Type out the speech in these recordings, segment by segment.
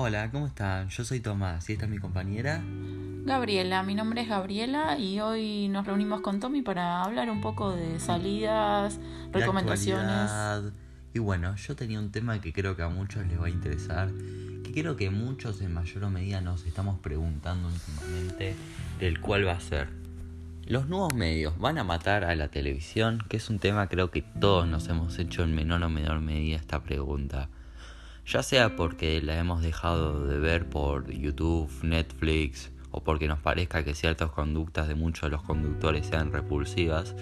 Hola, ¿cómo están? Yo soy Tomás y esta es mi compañera. Gabriela, mi nombre es Gabriela y hoy nos reunimos con Tommy para hablar un poco de salidas, de recomendaciones. actualidad. Y bueno, yo tenía un tema que creo que a muchos les va a interesar, que creo que muchos en mayor o medida nos estamos preguntando últimamente del cuál va a ser. Los nuevos medios van a matar a la televisión, que es un tema creo que todos nos hemos hecho en menor o menor medida esta pregunta. Ya sea porque la hemos dejado de ver por YouTube, Netflix, o porque nos parezca que ciertas conductas de muchos de los conductores sean repulsivas,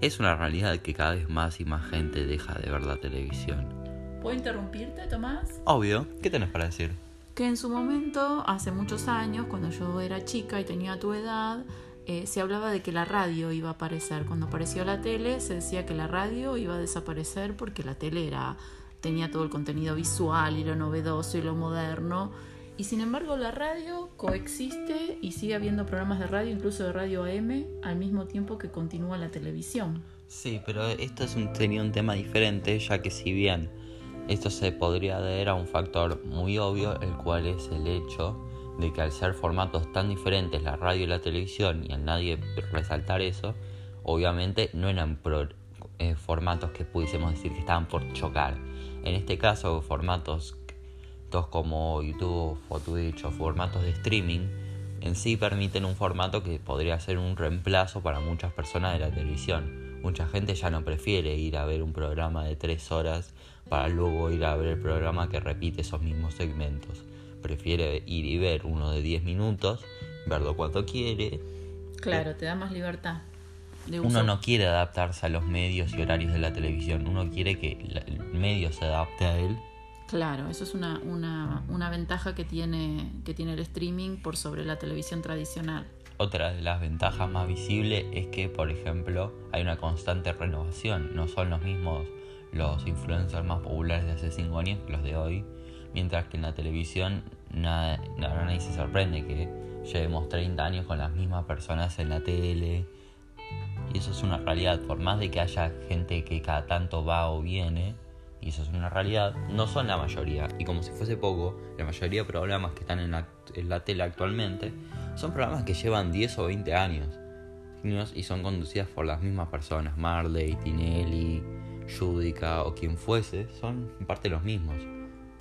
es una realidad que cada vez más y más gente deja de ver la televisión. ¿Puedo interrumpirte, Tomás? Obvio, ¿qué tenés para decir? Que en su momento, hace muchos años, cuando yo era chica y tenía tu edad, eh, se hablaba de que la radio iba a aparecer. Cuando apareció la tele, se decía que la radio iba a desaparecer porque la tele era, tenía todo el contenido visual y lo novedoso y lo moderno. Y sin embargo, la radio coexiste y sigue habiendo programas de radio, incluso de radio AM, al mismo tiempo que continúa la televisión. Sí, pero esto es tenía un tema diferente, ya que si bien esto se podría deber a un factor muy obvio, el cual es el hecho de que al ser formatos tan diferentes, la radio y la televisión, y a nadie resaltar eso, obviamente no eran pro- eh, formatos que pudiésemos decir que estaban por chocar. En este caso, formatos tos como YouTube o Twitch o formatos de streaming en sí permiten un formato que podría ser un reemplazo para muchas personas de la televisión. Mucha gente ya no prefiere ir a ver un programa de tres horas para luego ir a ver el programa que repite esos mismos segmentos. Prefiere ir y ver uno de 10 minutos, verlo cuando quiere. Claro, te da más libertad. De Uno no quiere adaptarse a los medios y horarios de la televisión, uno quiere que el medio se adapte a él Claro, eso es una, una, una ventaja que tiene, que tiene el streaming por sobre la televisión tradicional. Otra de las ventajas más visibles es que, por ejemplo, hay una constante renovación. No son los mismos los influencers más populares de hace 5 años que los de hoy. Mientras que en la televisión nada- nadie se sorprende que llevemos 30 años con las mismas personas en la tele. Y eso es una realidad. Por más de que haya gente que cada tanto va o viene, y eso es una realidad, no son la mayoría. Y como si fuese poco, la mayoría de programas que están en la, en tele actualmente son programas que llevan 10 o 20 años. años Y son conducidas por las mismas personas. Marley, Tinelli, Judica o quien fuese, son en parte los mismos.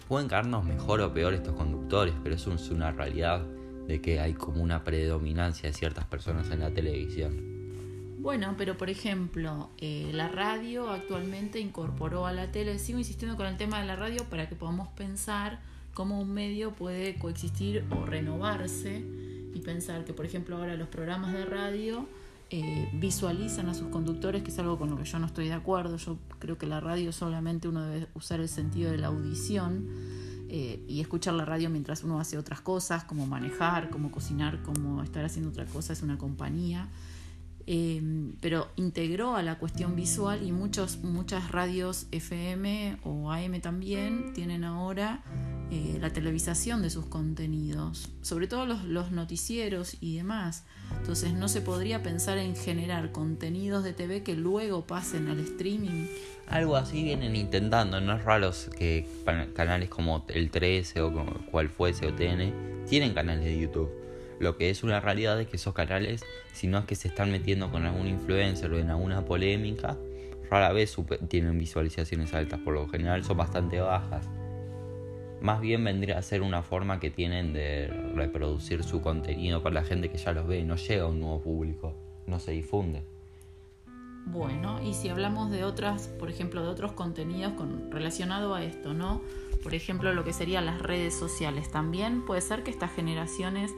Pueden caernos mejor o peor estos conductores, pero eso es una realidad de que hay como una predominancia de ciertas personas en la televisión. Bueno, pero por ejemplo, eh, la radio actualmente incorporó a la tele, sigo insistiendo con el tema de la radio para que podamos pensar cómo un medio puede coexistir o renovarse y pensar que, por ejemplo, ahora los programas de radio eh, visualizan a sus conductores, que es algo con lo que yo no estoy de acuerdo. Yo creo que la radio solamente uno debe usar el sentido de la audición eh, y escuchar la radio mientras uno hace otras cosas, como manejar, como cocinar, como estar haciendo otra cosa, es una compañía. Eh, pero integró a la cuestión visual y muchos, muchas radios FM o AM también tienen ahora eh, la televisación de sus contenidos, sobre todo los, los noticieros y demás. Entonces no se podría pensar en generar contenidos de TV que luego pasen al streaming. Algo así vienen intentando, no es raro que canales como el 13 o como cual fuese o TN tienen canales de YouTube. Lo que es una realidad es que esos canales, si no es que se están metiendo con algún influencer o en alguna polémica, rara vez tienen visualizaciones altas, por lo general son bastante bajas. Más bien vendría a ser una forma que tienen de reproducir su contenido para la gente que ya los ve, no llega a un nuevo público, no se difunde. Bueno, y si hablamos de otras, por ejemplo, de otros contenidos con, relacionado a esto, ¿no? Por ejemplo, lo que serían las redes sociales. También puede ser que estas generaciones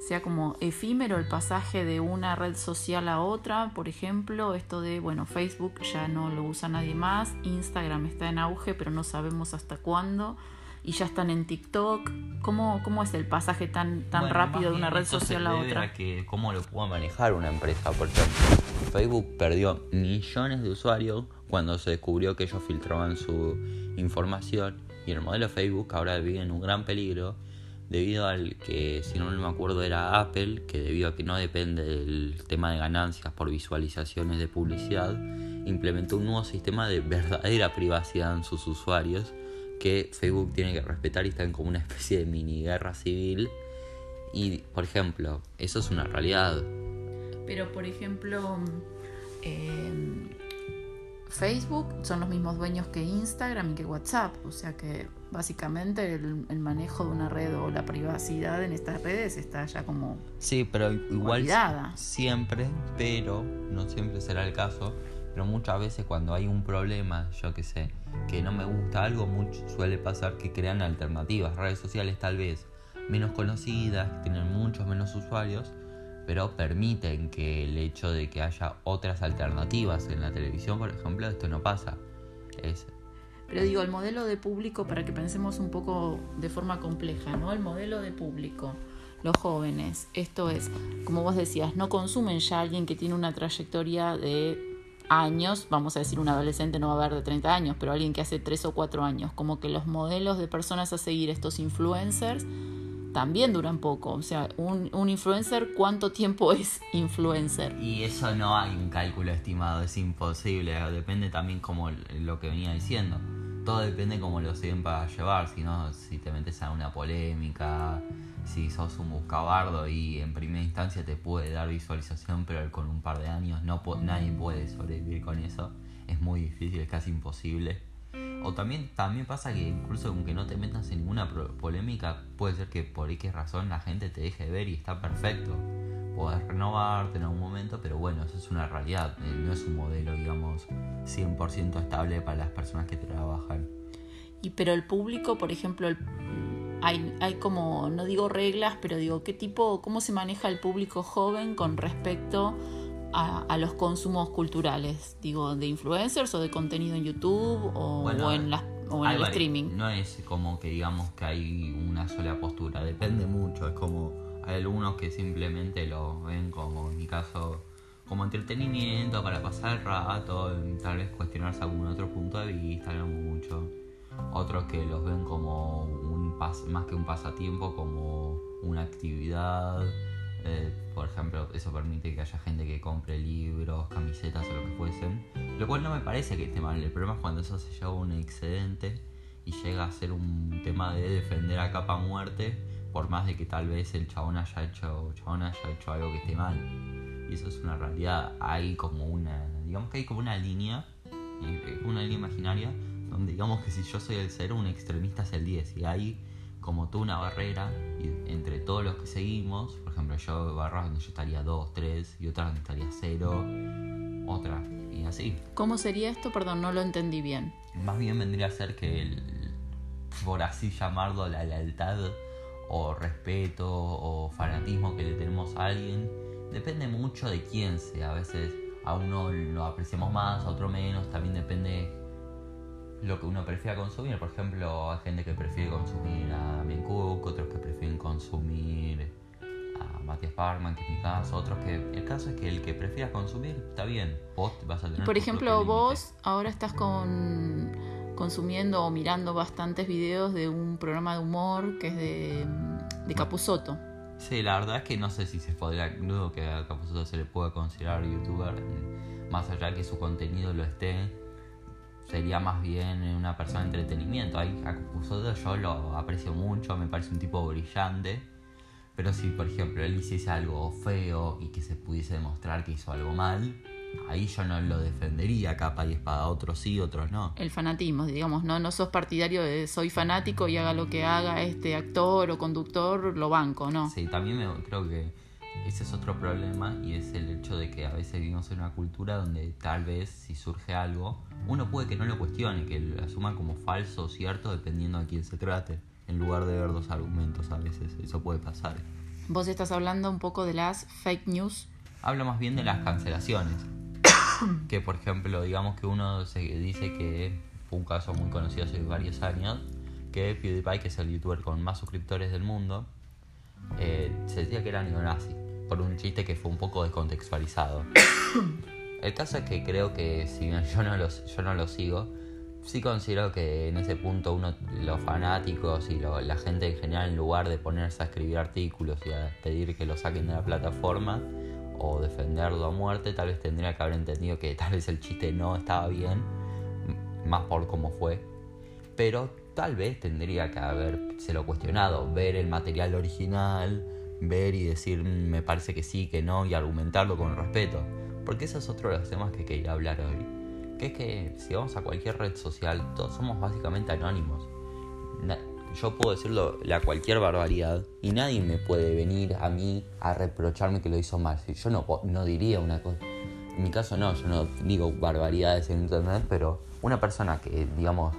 sea como efímero el pasaje de una red social a otra. Por ejemplo, esto de, bueno, Facebook ya no lo usa nadie más, Instagram está en auge, pero no sabemos hasta cuándo. Y ya están en TikTok. ¿Cómo, cómo es el pasaje tan, tan Bueno, rápido de una red social a otra? que cómo lo pudo manejar una empresa. Por ejemplo, Facebook perdió millones de usuarios cuando se descubrió que ellos filtraban su información. Y el modelo Facebook ahora vive en un gran peligro debido al que, si no me acuerdo, era Apple, que debido a que no depende del tema de ganancias por visualizaciones de publicidad, implementó un nuevo sistema de verdadera privacidad en sus usuarios que Facebook tiene que respetar y están como una especie de mini guerra civil. Y, por ejemplo, eso es una realidad. Pero, por ejemplo, eh, Facebook son los mismos dueños que Instagram y que WhatsApp. O sea que básicamente el, el manejo de una red o la privacidad en estas redes está ya como... Sí, pero igual Olvidada. siempre, pero no siempre será el caso. Pero muchas veces cuando hay un problema, yo que sé, que no me gusta algo, mucho, suele pasar que crean alternativas. Redes sociales tal vez menos conocidas, que tienen muchos menos usuarios, pero permiten que el hecho de que haya otras alternativas en la televisión, por ejemplo, esto no pasa. Es, Pero digo, el modelo de público, para que pensemos un poco de forma compleja, ¿no? El modelo de público, los jóvenes, esto es, como vos decías, no consumen ya alguien que tiene una trayectoria de años, vamos a decir un adolescente no va a haber de 30 años, pero alguien que hace 3 o 4 años, como que los modelos de personas a seguir, estos influencers, también duran poco. O sea, un, un influencer, ¿cuánto tiempo es influencer? Y eso no hay un cálculo estimado, es imposible. Depende también como lo que venía diciendo. Todo depende cómo lo siguen para llevar. Si no, si te metes a una polémica, si sos un buscabardo y en primera instancia te puede dar visualización, pero con un par de años no nadie puede sobrevivir con eso. Es muy difícil, es casi imposible. O también, también pasa que incluso aunque no te metas en ninguna polémica, puede ser que por X razón la gente te deje de ver y está perfecto. Podés renovarte en algún momento, pero bueno, eso es una realidad. eh, No es un modelo, digamos, 100% estable para las personas que trabajan. Y pero el público, por ejemplo, el- hay, hay como, no digo reglas, pero digo, ¿qué tipo, cómo se maneja el público joven con respecto a, a los consumos culturales? Digo, ¿de influencers o de contenido en YouTube o, Bueno, o en, las, o en el streaming? No es como que digamos que hay una sola postura, depende mucho. Es como hay algunos que simplemente lo ven como, en mi caso, como entretenimiento para pasar el rato, tal vez cuestionarse algún otro punto de vista, no mucho. Otros que los ven como un más que un pasatiempo, como una actividad. Eh, por ejemplo, eso permite que haya gente que compre libros, camisetas o lo que fuesen. Lo cual no me parece que esté mal. El problema es cuando eso se lleva a un excedente y llega a ser un tema de defender a capa muerte, por más de que tal vez el chabón haya hecho, chabón haya hecho algo que esté mal. Y eso es una realidad. Hay como una, digamos que hay como una línea, eh, una línea imaginaria, donde digamos que si yo soy el 0, un extremista es el 10. Y hay como toda una barrera y entre todos los que seguimos. Por ejemplo, yo barras donde yo estaría 2, 3 y otras donde estaría 0, otra. Y así. ¿Cómo sería esto? Perdón, no lo entendí bien. Más bien vendría a ser que, el, por así llamarlo, la lealtad o respeto o fanatismo que le tenemos a alguien depende mucho de quién sea. A veces a uno lo apreciamos más, a otro menos. También depende lo que uno prefiera consumir. Por ejemplo, hay gente que prefiere consumir a Ben Cook, otros que prefieren consumir a Matías Parman, que es mi caso. Otros que. El caso es que el que prefieras consumir está bien. Vos vas a tener. Por ejemplo, vos ahora estás con, consumiendo o mirando bastantes videos de un programa de humor que es de, de Capuzoto. Sí, la verdad es que no sé si se podría, dudo que a Capuzotto se le pueda considerar youtuber, más allá que su contenido lo esté, sería más bien una persona de entretenimiento. Ahí a Capuzotto yo lo aprecio mucho, me parece un tipo brillante, pero si por ejemplo él hiciese algo feo y que se pudiese demostrar que hizo algo mal, ahí yo no lo defendería capa y espada, otros sí, otros no. El fanatismo, digamos, no, no sos partidario de soy fanático y haga lo que haga este actor o conductor, lo banco, ¿no? Sí, también me, creo que ese es otro problema y es el hecho de que a veces vivimos en una cultura donde tal vez si surge algo, uno puede que no lo cuestione, que lo asuma como falso o cierto dependiendo de quién se trate, en lugar de ver dos argumentos a veces, eso puede pasar. Vos estás hablando un poco de las fake news. Hablo más bien de las cancelaciones, que por ejemplo, digamos que uno se dice que fue un caso muy conocido hace varios años, que PewDiePie, que es el youtuber con más suscriptores del mundo, eh, se decía que era neonazi, por un chiste que fue un poco descontextualizado. El caso es que creo que si bien yo no lo, yo no lo sigo, sí considero que en ese punto uno, los fanáticos y lo- la gente en general, en lugar de ponerse a escribir artículos y a pedir que lo saquen de la plataforma o defenderlo a muerte, tal vez tendría que haber entendido que tal vez el chiste no estaba bien, más por cómo fue. pero tal vez tendría que lo cuestionado, ver el material original, ver y decir mm, me parece que sí, que no, y argumentarlo con respeto. Porque ese es otro de los temas que quería hablar hoy. Que es que si vamos a cualquier red social, todos somos básicamente anónimos. Yo puedo decirlo a cualquier barbaridad y nadie me puede venir a mí a reprocharme que lo hizo mal. Yo no, no diría una cosa. En mi caso no, yo no digo barbaridades en internet, pero una persona que, digamos,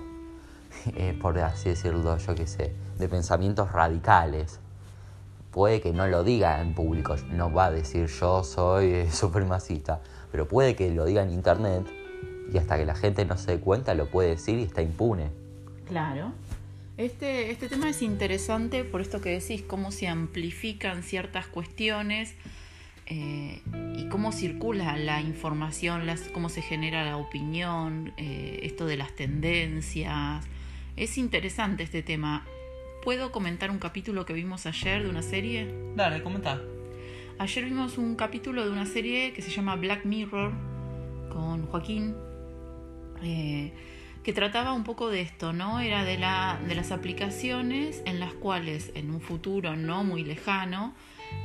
eh, por así decirlo, yo qué sé, de pensamientos radicales, puede que no lo diga en público, no va a decir yo soy eh, supremacista, pero puede que lo diga en internet y hasta que la gente no se dé cuenta lo puede decir y está impune. Claro. Este, este tema es interesante por esto que decís, cómo se amplifican ciertas cuestiones eh, y cómo circula la información, las, cómo se genera la opinión, eh, esto de las tendencias. Es interesante este tema. ¿Puedo comentar un capítulo que vimos ayer de una serie? Dale, comenta. Ayer vimos un capítulo de una serie que se llama Black Mirror con Joaquín, eh, que trataba un poco de esto, ¿no? Era de, la, de las aplicaciones en las cuales en un futuro no muy lejano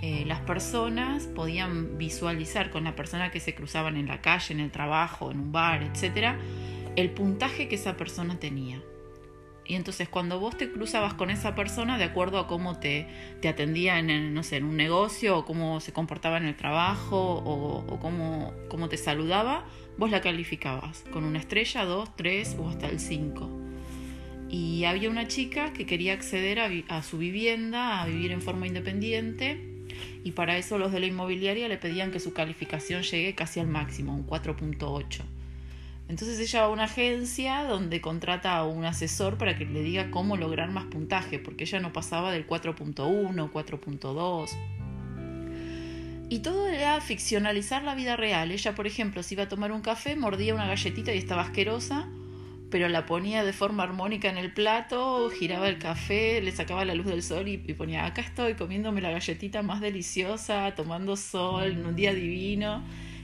eh, las personas podían visualizar con la persona que se cruzaban en la calle, en el trabajo, en un bar, etcétera, el puntaje que esa persona tenía. Y entonces cuando vos te cruzabas con esa persona, de acuerdo a cómo te, te atendía en, no sé, en un negocio, o cómo se comportaba en el trabajo, o, cómo, cómo, te saludaba, vos la calificabas con una estrella, dos, tres o hasta el cinco. Y había una chica que quería acceder a, su vivienda, a vivir en forma independiente, y para eso los de la inmobiliaria le pedían que su calificación llegue casi al máximo, un 4.8. Entonces ella va a una agencia donde contrata a un asesor para que le diga cómo lograr más puntaje, porque ella no pasaba del 4.1, 4.2. Y todo era ficcionalizar la vida real. Ella, por ejemplo, si iba a tomar un café, mordía una galletita y estaba asquerosa, pero la ponía de forma armónica en el plato, giraba el café, le sacaba la luz del sol y, ponía, acá estoy comiéndome la galletita más deliciosa, tomando sol, en un día divino.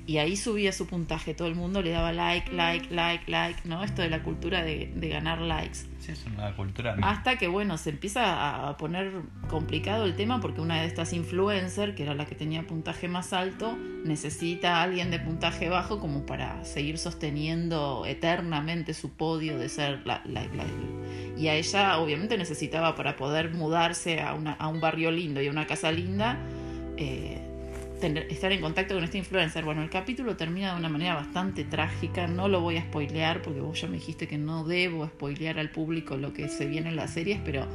Y ahí subía su puntaje, todo el mundo le daba like, like, like, like, ¿no? Esto de la cultura de, ganar likes. Sí, es una cultura. Hasta que, bueno, se empieza a poner complicado el tema porque una de estas influencers, que era la que tenía puntaje más alto, necesita a alguien de puntaje bajo como para seguir sosteniendo eternamente su podio de ser la, la, Y a ella, obviamente, necesitaba para poder mudarse a, una, a un barrio lindo y a una casa linda. Eh, estar en contacto con este influencer. Bueno, el capítulo termina de una manera bastante trágica, no lo voy a spoilear porque vos ya me dijiste que no debo spoilear al público lo que se viene en las series, pero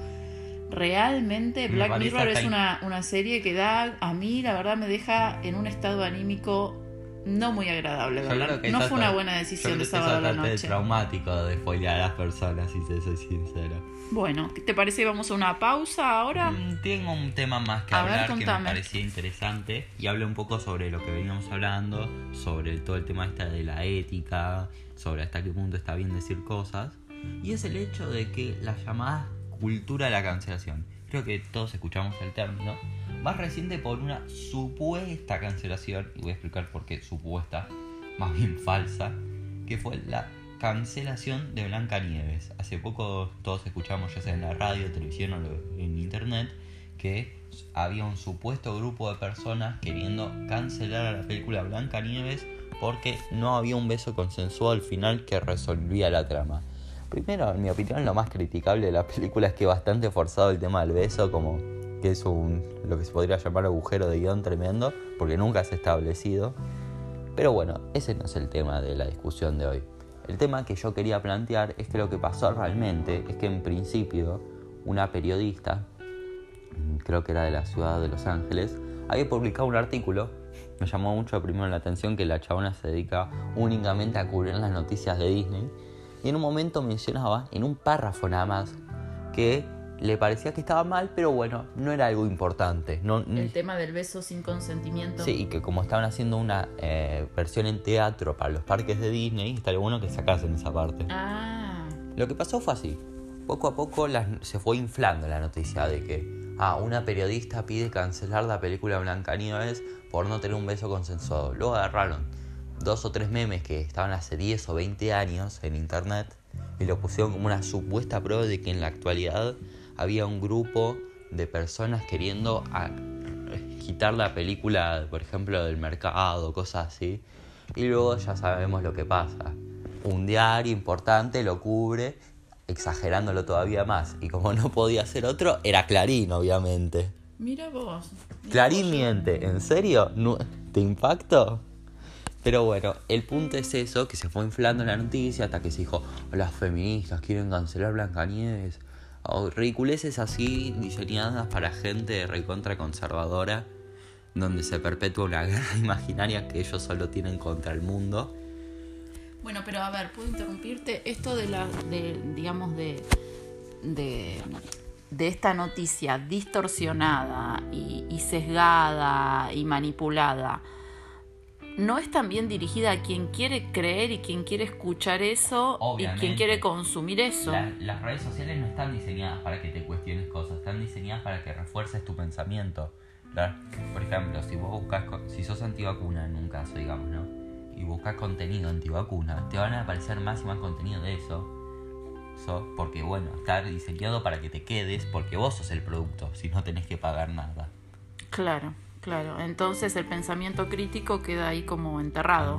realmente Black Mirror es una, una serie que da, a mí la verdad me deja en un estado anímico no muy agradable, ¿verdad? No fue una buena decisión de sábado a la noche. traumático de spoilear a las personas, si te soy sincero. Bueno, ¿te parece vamos a una pausa ahora? Mm, tengo un tema más que hablar que me parecía interesante y habla un poco sobre lo que veníamos hablando, sobre todo el tema esta de la ética, sobre hasta qué punto está bien decir cosas, y es el hecho de que la llamada cultura de la cancelación, creo que todos escuchamos el término, más reciente por una supuesta cancelación, y voy a explicar por qué supuesta, más bien falsa, que fue la cancelación de Blanca Nieves. Hace poco todos escuchamos, ya sea en la radio, televisión o en internet, que había un supuesto grupo de personas queriendo cancelar a la película Blanca Nieves porque no había un beso consensuado al final que resolvía la trama. Primero, en mi opinión, lo más criticable de la película es que bastante forzado el tema del beso, como que es un, lo que se podría llamar agujero de guion tremendo, porque nunca se ha establecido. Pero bueno, ese no es el tema de la discusión de hoy. El tema que yo quería plantear es que lo que pasó realmente es que en principio una periodista, creo que era de la ciudad de Los Ángeles, había publicado un artículo. Me llamó mucho primero la atención que la chabona se dedica únicamente a cubrir las noticias de Disney. Y en un momento mencionaba, en un párrafo nada más, que le parecía que estaba mal, pero bueno, no era algo importante. No, el tema del beso sin consentimiento. Sí, y que como estaban haciendo una eh, versión en teatro para los parques de Disney, estaría bueno que sacasen esa parte. Ah. Lo que pasó fue así. Poco a poco se fue inflando la noticia de que ah, una periodista pide cancelar la película Blancanieves por no tener un beso consensuado. Luego agarraron dos o tres memes que estaban hace 10 o 20 años en internet y lo pusieron como una supuesta prueba de que en la actualidad había un grupo de personas queriendo quitar la película, por ejemplo, del mercado, cosas así. Y luego ya sabemos lo que pasa. Un diario importante lo cubre, exagerándolo todavía más. Y como no podía ser otro, era Clarín, obviamente. Mira vos. Clarín miente, ¿en serio? ¿Te impacto? Pero bueno, el punto es eso, que se fue inflando la noticia hasta que se dijo, las feministas quieren cancelar Blancanieves. O ridiculeces así diseñadas para gente recontra conservadora, donde se perpetúa una guerra imaginaria que ellos solo tienen contra el mundo. Bueno, pero a ver, puedo interrumpirte. Esto de la, digamos, de, de, de esta noticia distorsionada y sesgada y manipulada no es también dirigida a quien quiere creer y quien quiere escuchar eso y quien quiere consumir eso. las redes sociales no están diseñadas para que te cuestiones cosas, están diseñadas para que refuerces tu pensamiento. Por ejemplo, si vos buscas, si sos antivacuna en un caso, digamos, ¿no? Y buscas contenido antivacuna, te van a aparecer más y más contenido de eso. eso. Porque bueno, está diseñado para que te quedes porque vos sos el producto, si no tenés que pagar nada. Claro. Claro, entonces el pensamiento crítico queda ahí como enterrado.